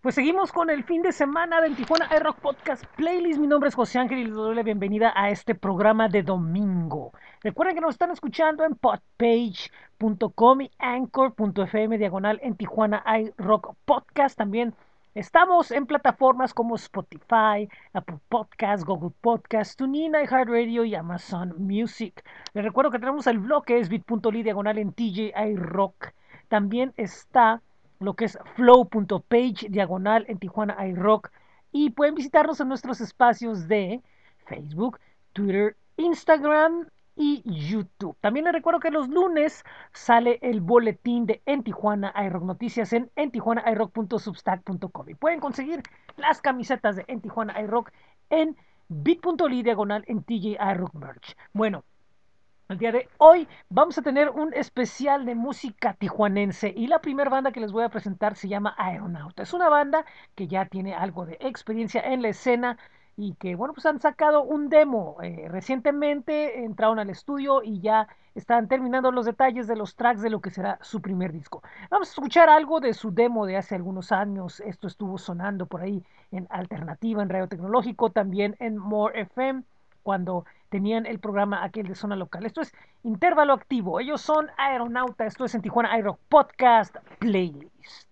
Pues seguimos con el fin de semana del Tijuana iRock Podcast Playlist. Mi nombre es José Ángel y les doy la bienvenida a este programa de domingo. Recuerden que nos están escuchando en podpage.com y anchor.fm diagonal en Tijuana iRock Podcast. También estamos en plataformas como Spotify, Apple Podcast, Google Podcast, TuneIn, iHeartRadio y Amazon Music. Les recuerdo que tenemos el blog que es bit.ly diagonal en TJ iRock. También está lo que es flow.page diagonal en Tijuana iRock y pueden visitarnos en nuestros espacios de Facebook, Twitter, Instagram y YouTube. También les recuerdo que los lunes sale el boletín de En Tijuana iRock Noticias en entijuanairock.substack.com y pueden conseguir las camisetas de En Tijuana iRock en bit.ly diagonal en TJ iRock Merch. Bueno, el día de hoy vamos a tener un especial de música tijuanense y la primera banda que les voy a presentar se llama Aeronauta. Es una banda que ya tiene algo de experiencia en la escena y que, bueno, pues han sacado un demo. Eh, recientemente entraron al estudio y ya están terminando los detalles de los tracks de lo que será su primer disco. Vamos a escuchar algo de su demo de hace algunos años. Esto estuvo sonando por ahí en Alternativa, en Radio Tecnológico, también en More FM, cuando tenían el programa aquel de zona local. Esto es intervalo activo. Ellos son Aeronauta. Esto es en Tijuana Aero Podcast Playlist.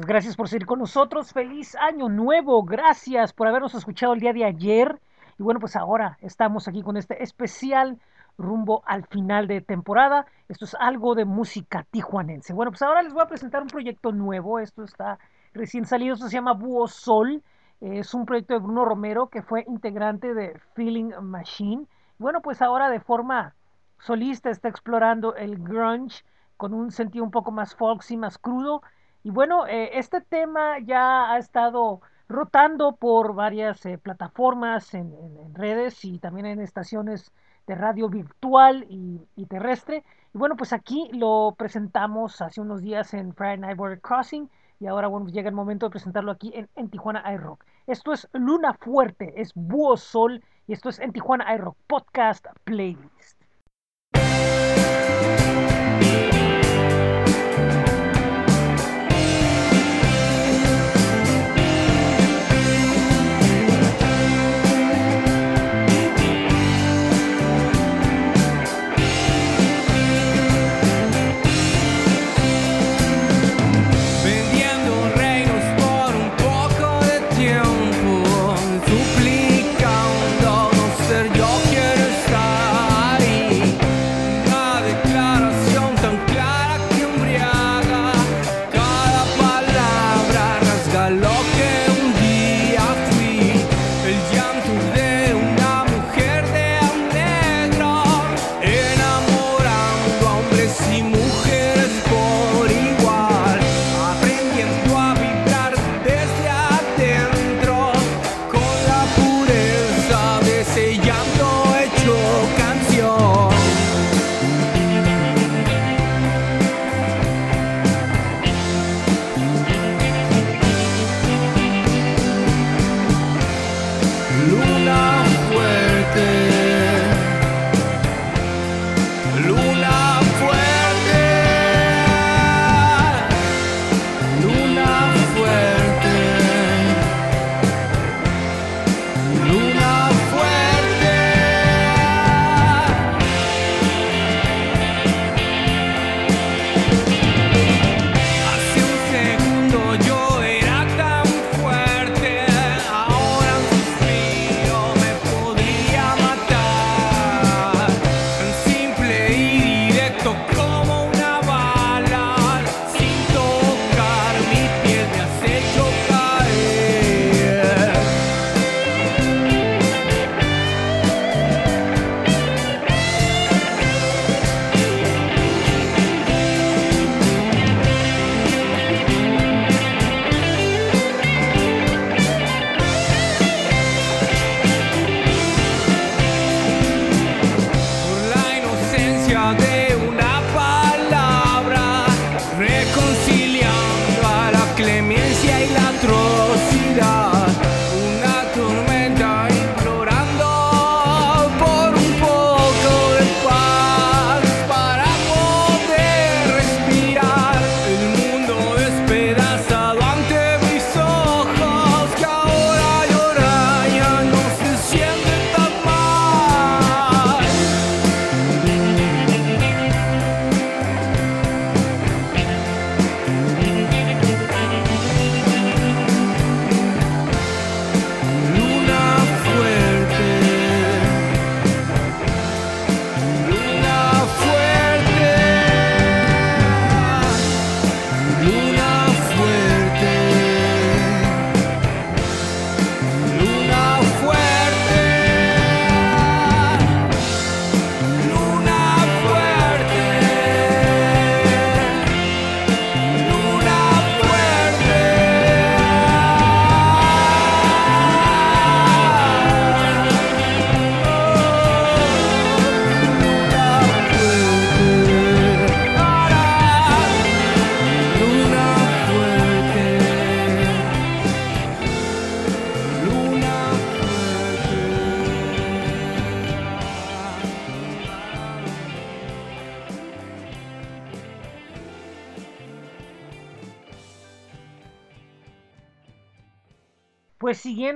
Gracias por seguir con nosotros. Feliz año nuevo. Gracias por habernos escuchado el día de ayer. Y bueno, pues ahora estamos aquí con este especial rumbo al final de temporada. Esto es algo de música tijuanense. Bueno, pues ahora les voy a presentar un proyecto nuevo. Esto está recién salido. Esto se llama Búho Sol. Es un proyecto de Bruno Romero que fue integrante de Feeling Machine. Bueno, pues ahora de forma solista está explorando el grunge con un sentido un poco más folksy, más crudo. Y bueno, eh, este tema ya ha estado rotando por varias eh, plataformas en, redes y también en estaciones de radio virtual y, y, terrestre. Y bueno, pues aquí lo presentamos hace unos días en Friday Night Border Crossing y ahora bueno, llega el momento de presentarlo aquí en, en Tijuana iRock. Esto es Luna Fuerte, es Búho Sol y esto es en Tijuana iRock Podcast Playlist.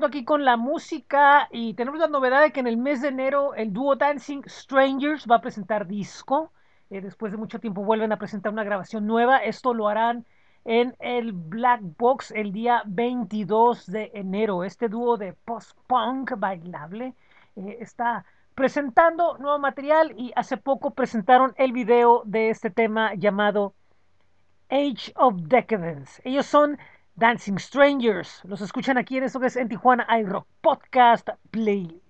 Aquí con la música y tenemos la novedad de que en el mes de enero el dúo Dancing Strangers va a presentar disco. Eh, después de mucho tiempo vuelven a presentar una grabación nueva. Esto lo harán en el Black Box el día 22 de enero. Este dúo de post-punk bailable eh, está presentando nuevo material y hace poco presentaron el video de este tema llamado Age of Decadence. Ellos son Dancing Strangers. Los escuchan aquí en esto que es en Tijuana iRock Podcast Playlist.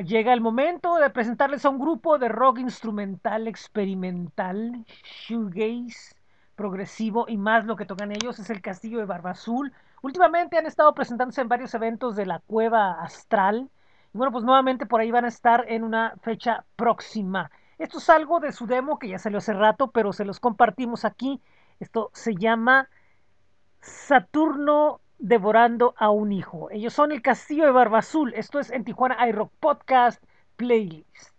Llega el momento de presentarles a un grupo de rock instrumental experimental, shoegaze, progresivo y más lo que tocan ellos es el Castillo de Barba Azul. Últimamente han estado presentándose en varios eventos de la Cueva Astral. Y bueno, pues nuevamente por ahí van a estar en una fecha próxima. Esto es algo de su demo que ya salió hace rato, pero se los compartimos aquí. Esto se llama Saturno devorando a un hijo. Ellos son el Castillo de Barba Azul. Esto es en Tijuana iRock Podcast Playlist.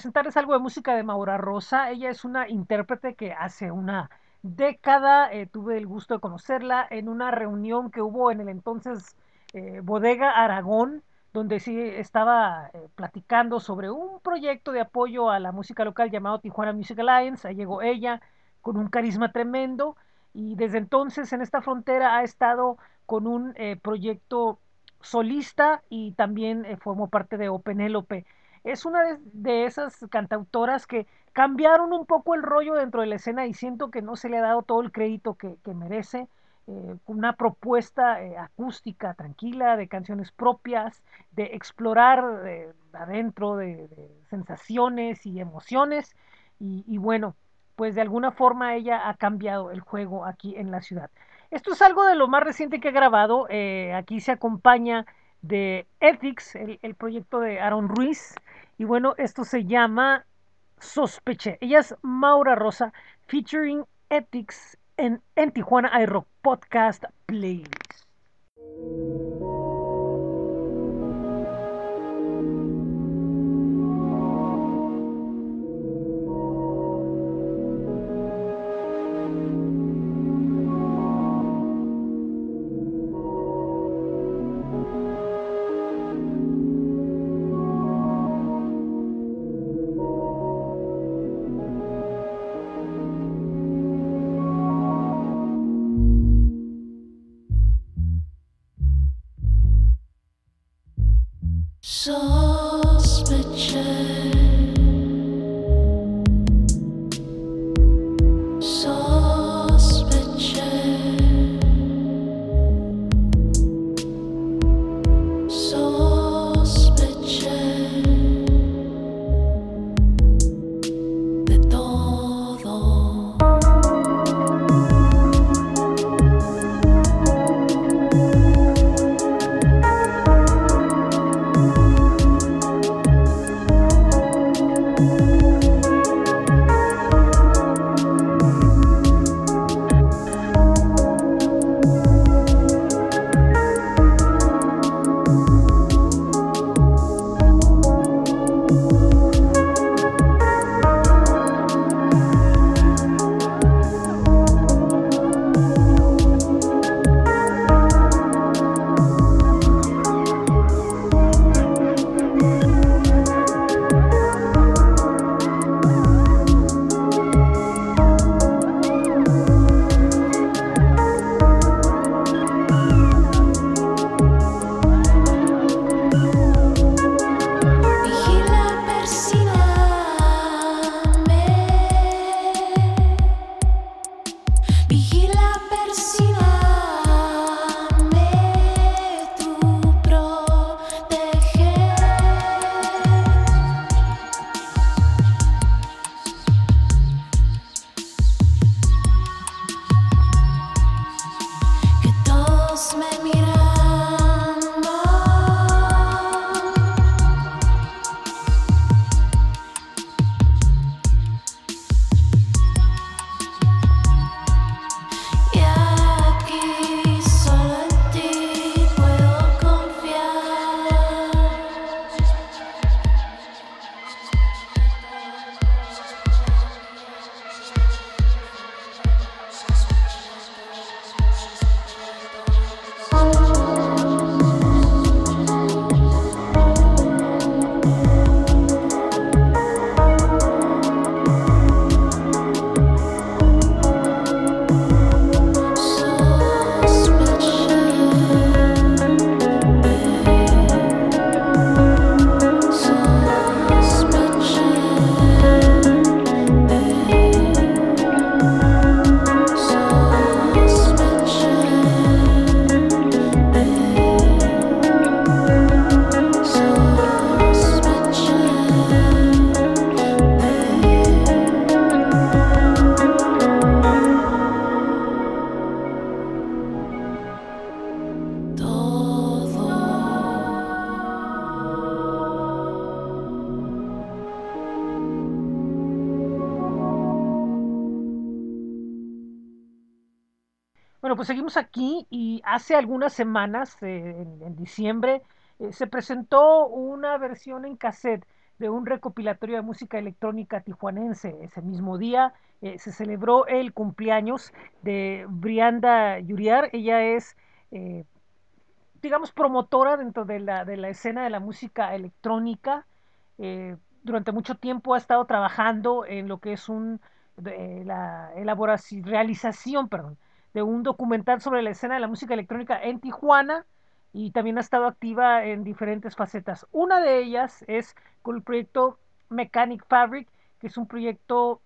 Presentarles algo de música de Maura Rosa. Ella es una intérprete que hace una década eh, tuve el gusto de conocerla en una reunión que hubo en el entonces eh, Bodega Aragón, donde sí estaba eh, platicando sobre un proyecto de apoyo a la música local llamado Tijuana Music Alliance. Ahí llegó ella con un carisma tremendo y desde entonces en esta frontera ha estado con un proyecto solista y también formó parte de Openélope. Es una de, esas cantautoras que cambiaron un poco el rollo dentro de la escena y siento que no se le ha dado todo el crédito que, que merece. Eh, una propuesta eh, acústica tranquila, de canciones propias, de explorar eh, adentro de, sensaciones y emociones. Y, bueno, pues de alguna forma ella ha cambiado el juego aquí en la ciudad. Esto es algo de lo más reciente que he grabado. Aquí se acompaña de Ethics, el, el, proyecto de Aaron Ruiz. Y bueno, esto se llama Sospeché. Ella es Maura Rosa, featuring Ethics en, en Tijuana iRock Podcast Playlist. Seguimos aquí y hace algunas semanas, eh, en, diciembre, eh, se presentó una versión en cassette de un recopilatorio de música electrónica tijuanense. Ese mismo día eh, se celebró el cumpleaños de Brianda Yuriar. Ella es, digamos, promotora dentro de la, de la, escena de la música electrónica. Durante mucho tiempo ha estado trabajando en lo que es un, la elaboración, realización, perdón, de un documental sobre la escena de la música electrónica en Tijuana y también ha estado activa en diferentes facetas. Una de ellas es con el proyecto Mechanic Fabric, que es un proyecto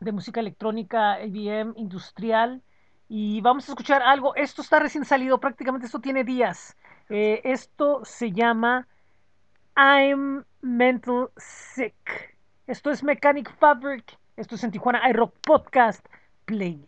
de música electrónica IBM industrial. Y vamos a escuchar algo. Esto está recién salido, prácticamente esto tiene días. Eh, esto se llama I'm Mental Sick. Esto es Mechanic Fabric. Esto es en Tijuana iRock Podcast Play.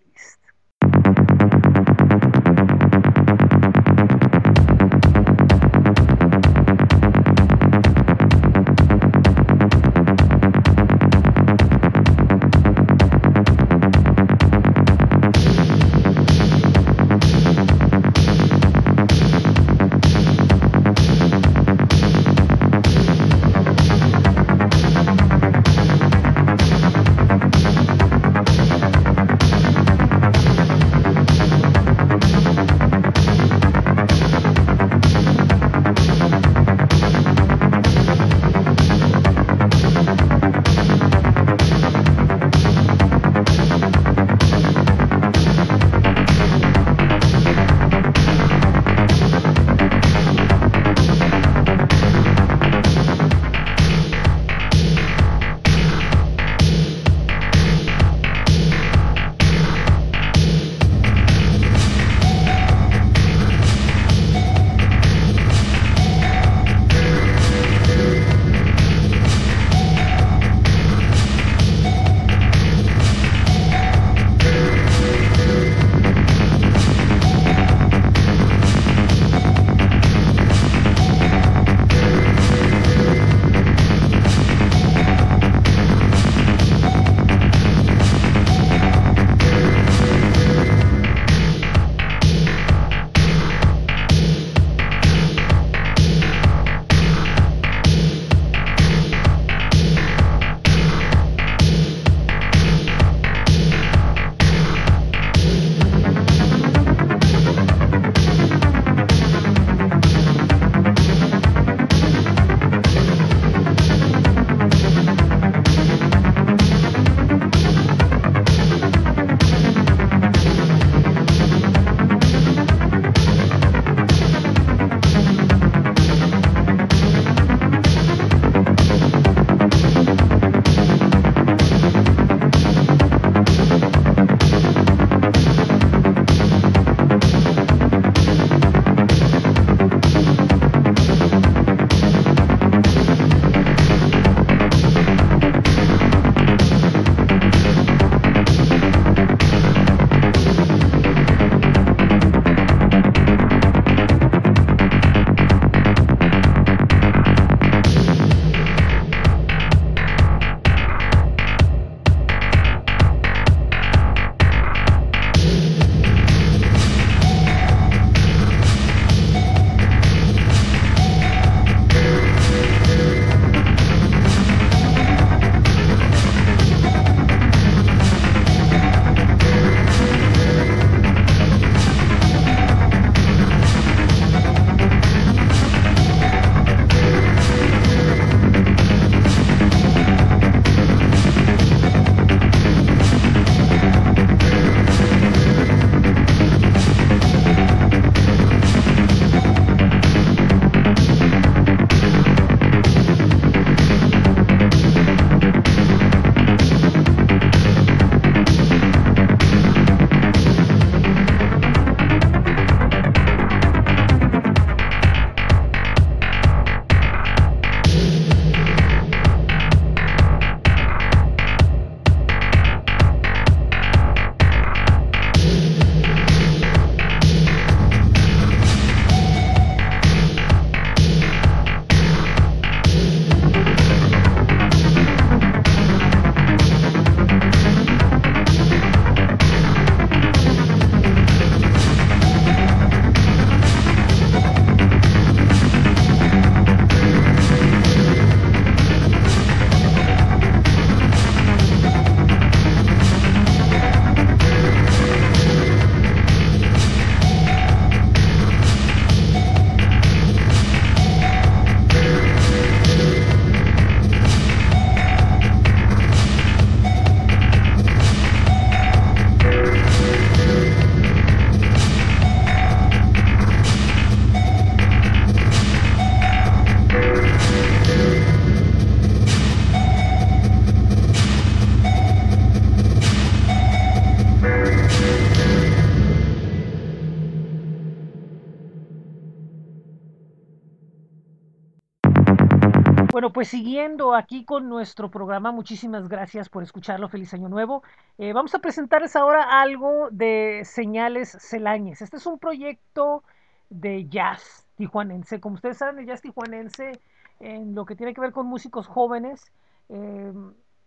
Bueno, pues siguiendo aquí con nuestro programa, muchísimas gracias por escucharlo. Feliz Año Nuevo. Eh, vamos a presentarles ahora algo de Señales Celañes. Este es un proyecto de jazz tijuanense. Como ustedes saben, el jazz tijuanense, en lo que tiene que ver con músicos jóvenes, eh,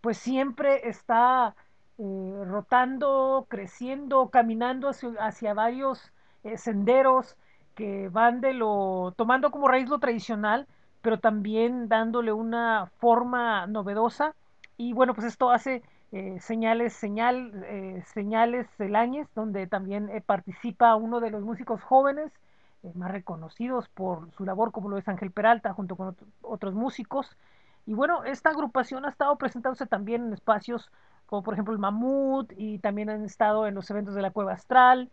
pues siempre está eh, rotando, creciendo, caminando hacia, varios senderos que van de lo, tomando como raíz lo tradicional pero también dándole una forma novedosa. Y bueno, pues esto hace eh, señales, señal, eh, señales Celañes, donde también eh, participa uno de los músicos jóvenes más reconocidos por su labor, como lo es Ángel Peralta, junto con otro, otros músicos. Y bueno, esta agrupación ha estado presentándose también en espacios como por ejemplo el Mamut y también han estado en los eventos de la Cueva Astral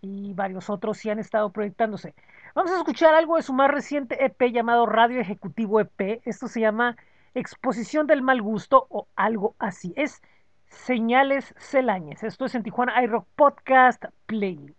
y varios otros sí han estado proyectándose. Vamos a escuchar algo de su más reciente EP llamado Radio Ejecutivo EP. Esto se llama Exposición del Mal Gusto o algo así. Es Señales Celañes. Esto es en Tijuana iRock Podcast Playlist.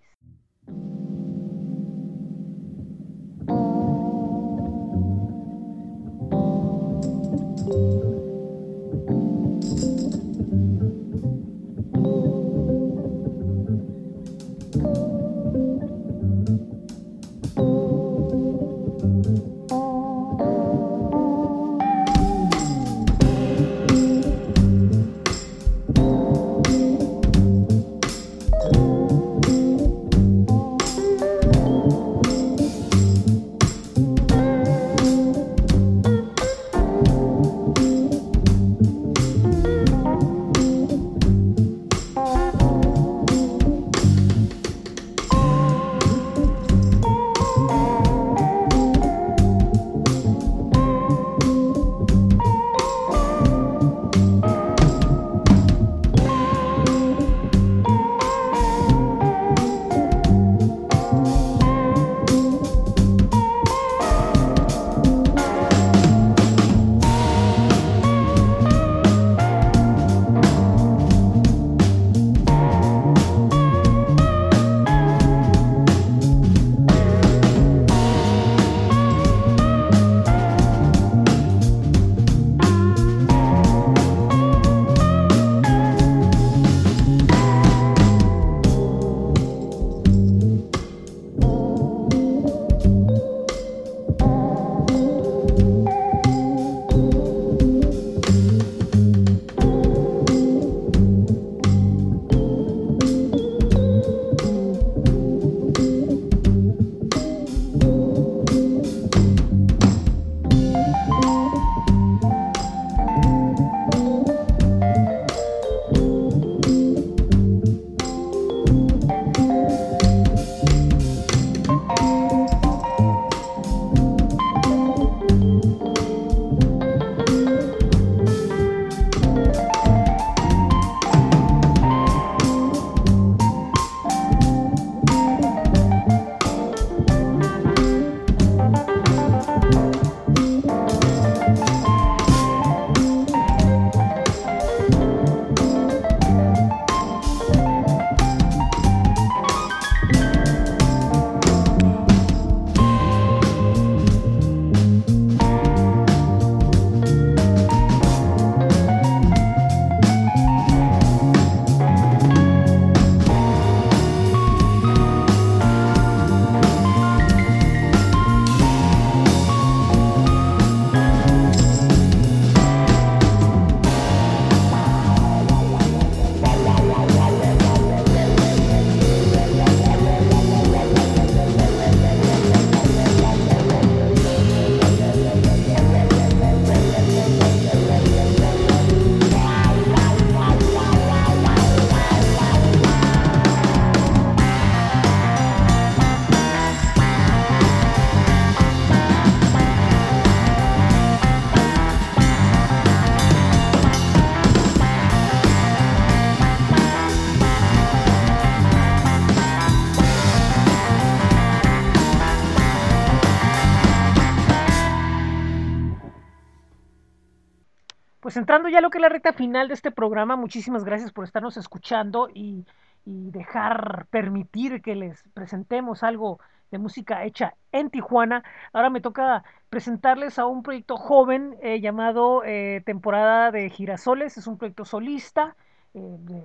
Entrando ya a lo que es la recta final de este programa, muchísimas gracias por estarnos escuchando y, dejar, permitir que les presentemos algo de música hecha en Tijuana. Ahora me toca presentarles a un proyecto joven eh, llamado eh, Temporada de Girasoles. Es un proyecto solista eh, de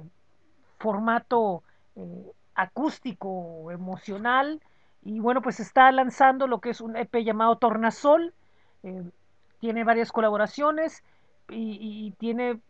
formato acústico, emocional. Y bueno, pues está lanzando lo que es un EP llamado Tornasol. tiene varias colaboraciones y, y tiene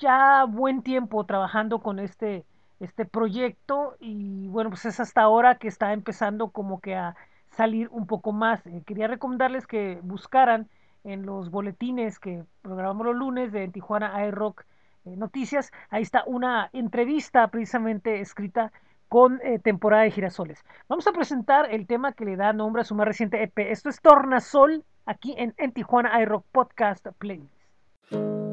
ya buen tiempo trabajando con este este proyecto y bueno, pues es hasta ahora que está empezando como que a salir un poco más. Eh, quería recomendarles que buscaran en los boletines que programamos los lunes de Tijuana iRock eh, Noticias, ahí está una entrevista precisamente escrita con eh, temporada de girasoles. Vamos a presentar el tema que le da nombre a su más reciente EP. Esto es Tornasol, aquí en, en Tijuana iRock Podcast Playlist. Bueno,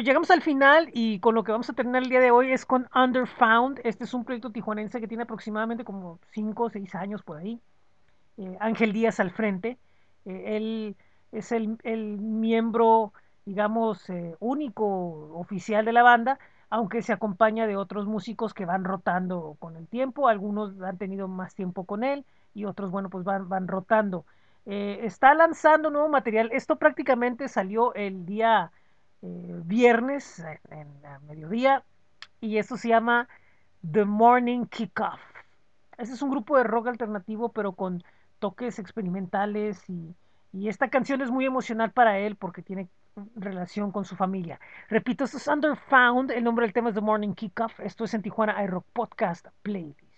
pues llegamos al final y con lo que vamos a terminar el día de hoy es con Underfound. Este es un proyecto tijuanense que tiene aproximadamente como 5 o 6 años por ahí. Eh, Ángel Díaz al frente. Eh, él es el, miembro, digamos, eh, único oficial de la banda, aunque se acompaña de otros músicos que van rotando con el tiempo. Algunos han tenido más tiempo con él y otros, bueno, pues van, rotando. está lanzando nuevo material. Esto prácticamente salió el día viernes en, mediodía y eso se llama The Morning Kickoff. Ese es un grupo de rock alternativo pero con toques experimentales y, y esta canción es muy emocional para él porque tiene relación con su familia. Repito, esto es Underfound, el nombre del tema es The Morning Kickoff, esto es en Tijuana iRock Podcast Playlist.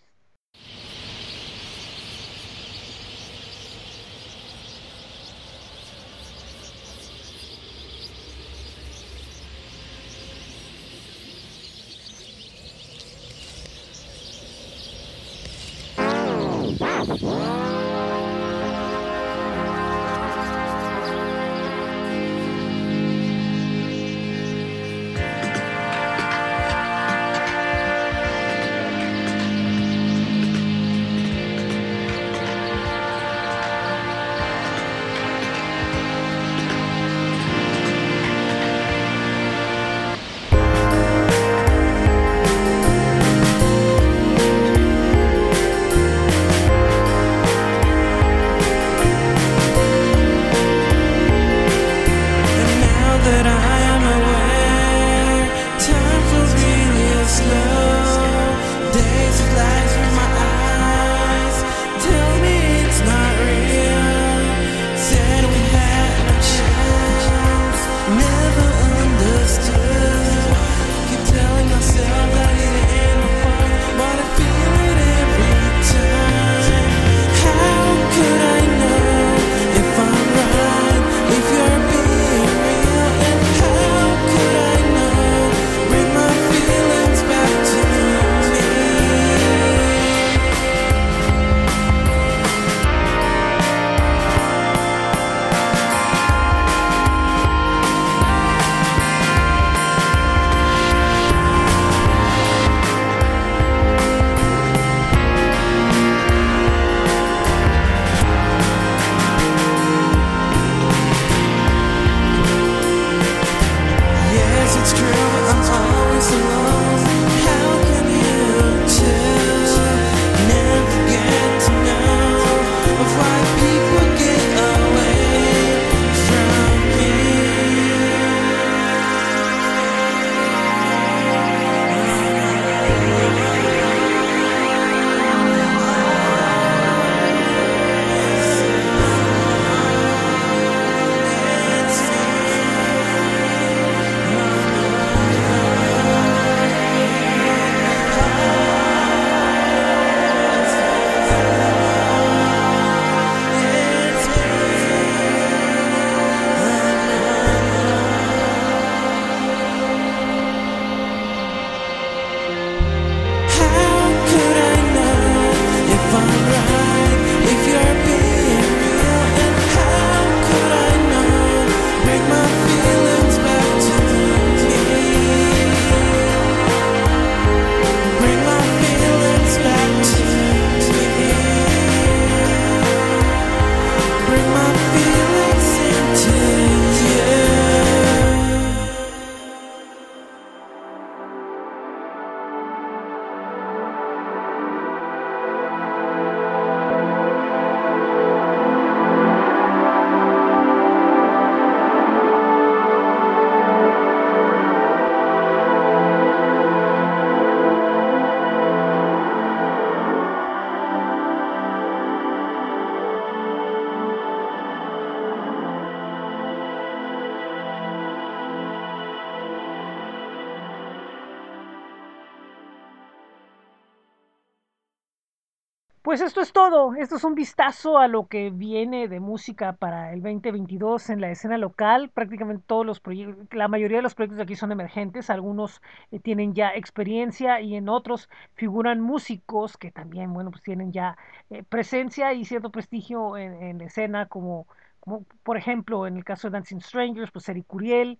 Esto es un vistazo a lo que viene de música para el 2022 en la escena local. Prácticamente todos los proyectos, la mayoría de los proyectos de aquí son emergentes. Algunos eh, tienen ya experiencia y en otros figuran músicos que también, bueno, pues tienen ya eh, presencia y cierto prestigio en, la escena, como, como, por ejemplo en el caso de Dancing Strangers, pues Eric Curiel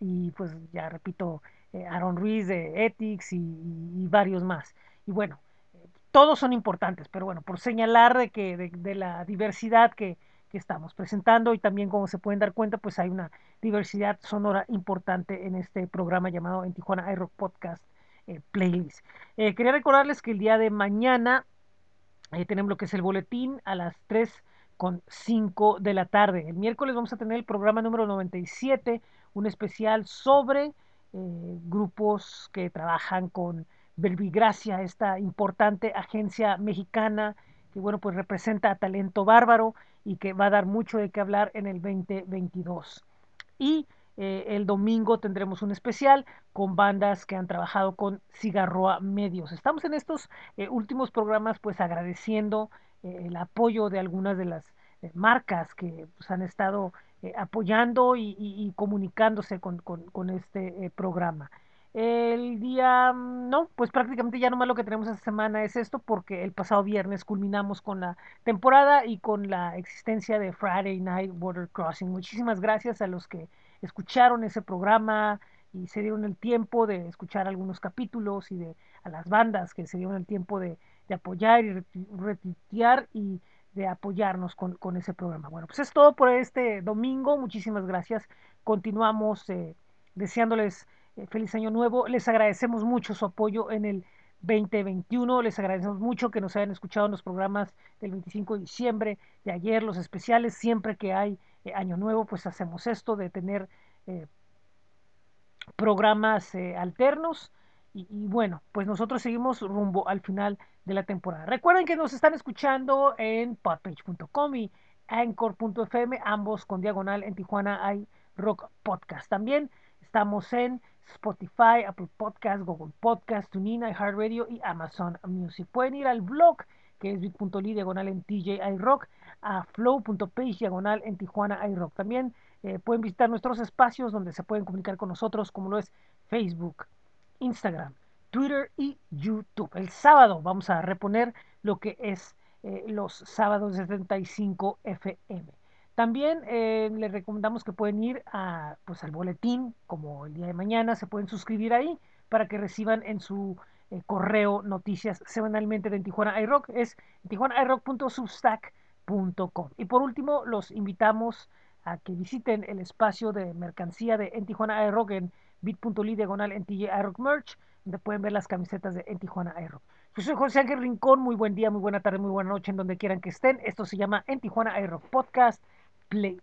y pues ya repito, eh, Aaron Ruiz de Ethics y varios más. Y bueno todos son importantes, pero bueno, por señalar de que de, de la diversidad que, que, estamos presentando y también como se pueden dar cuenta, pues hay una diversidad sonora importante en este programa llamado en Tijuana iRock Podcast eh, Playlist. Eh, quería recordarles que el día de mañana eh, tenemos lo que es el boletín a las 3 con 5 de la tarde. El miércoles vamos a tener el programa número 97, un especial sobre grupos que trabajan con Verbigracia, esta importante agencia mexicana que bueno, pues representa a talento bárbaro y que va a dar mucho de qué hablar en el 2022. Y eh, el domingo tendremos un especial con bandas que han trabajado con Cigarroa Medios. Estamos en estos eh, últimos programas pues agradeciendo eh, el apoyo de algunas de las marcas que pues, han estado apoyando y, comunicándose con este programa. El día, no, pues prácticamente ya nomás lo que tenemos esta semana es esto, porque el pasado viernes culminamos con la temporada y con la existencia de Friday Night Water Crossing. Muchísimas gracias a los que escucharon ese programa y se dieron el tiempo de escuchar algunos capítulos y de a las bandas que se dieron el tiempo de, de apoyar y retuitear y de apoyarnos con, con, ese programa. Bueno, pues es todo por este domingo. Muchísimas gracias. Continuamos eh, deseándoles feliz año nuevo. Les agradecemos mucho su apoyo en el 2021. Les agradecemos mucho que nos hayan escuchado en los programas del 25 de diciembre, de ayer, los especiales. Siempre que hay eh, año nuevo, pues hacemos esto de tener eh, programas eh, alternos. Y, y, bueno, pues nosotros seguimos rumbo al final de la temporada. Recuerden que nos están escuchando en podpage.com y anchor.fm, ambos con diagonal en Tijuana hay rock podcast. También estamos en Spotify, Apple Podcast, Google Podcast, TuneIn, iHeartRadio y Amazon Music. Pueden ir al blog que es bit.ly diagonal en TJ iRock, a flow.page diagonal en Tijuana iRock. También eh, pueden visitar nuestros espacios donde se pueden comunicar con nosotros, como lo es Facebook, Instagram, Twitter y YouTube. El sábado vamos a reponer lo que es eh, los sábados de 75 FM. También eh, les recomendamos que pueden ir a, pues, al boletín, como el día de mañana, se pueden suscribir ahí para que reciban en su eh, correo noticias semanalmente de Tijuana iRock. Es tijuanairock.substack.com. Y por último, los invitamos a que visiten el espacio de mercancía de En Tijuana iRock en bit.ly diagonal en iRock Merch, donde pueden ver las camisetas de En Tijuana iRock. Yo soy José Ángel Rincón, muy buen día, muy buena tarde, muy buena noche, en donde quieran que estén. Esto se llama En Tijuana iRock Podcast. Play.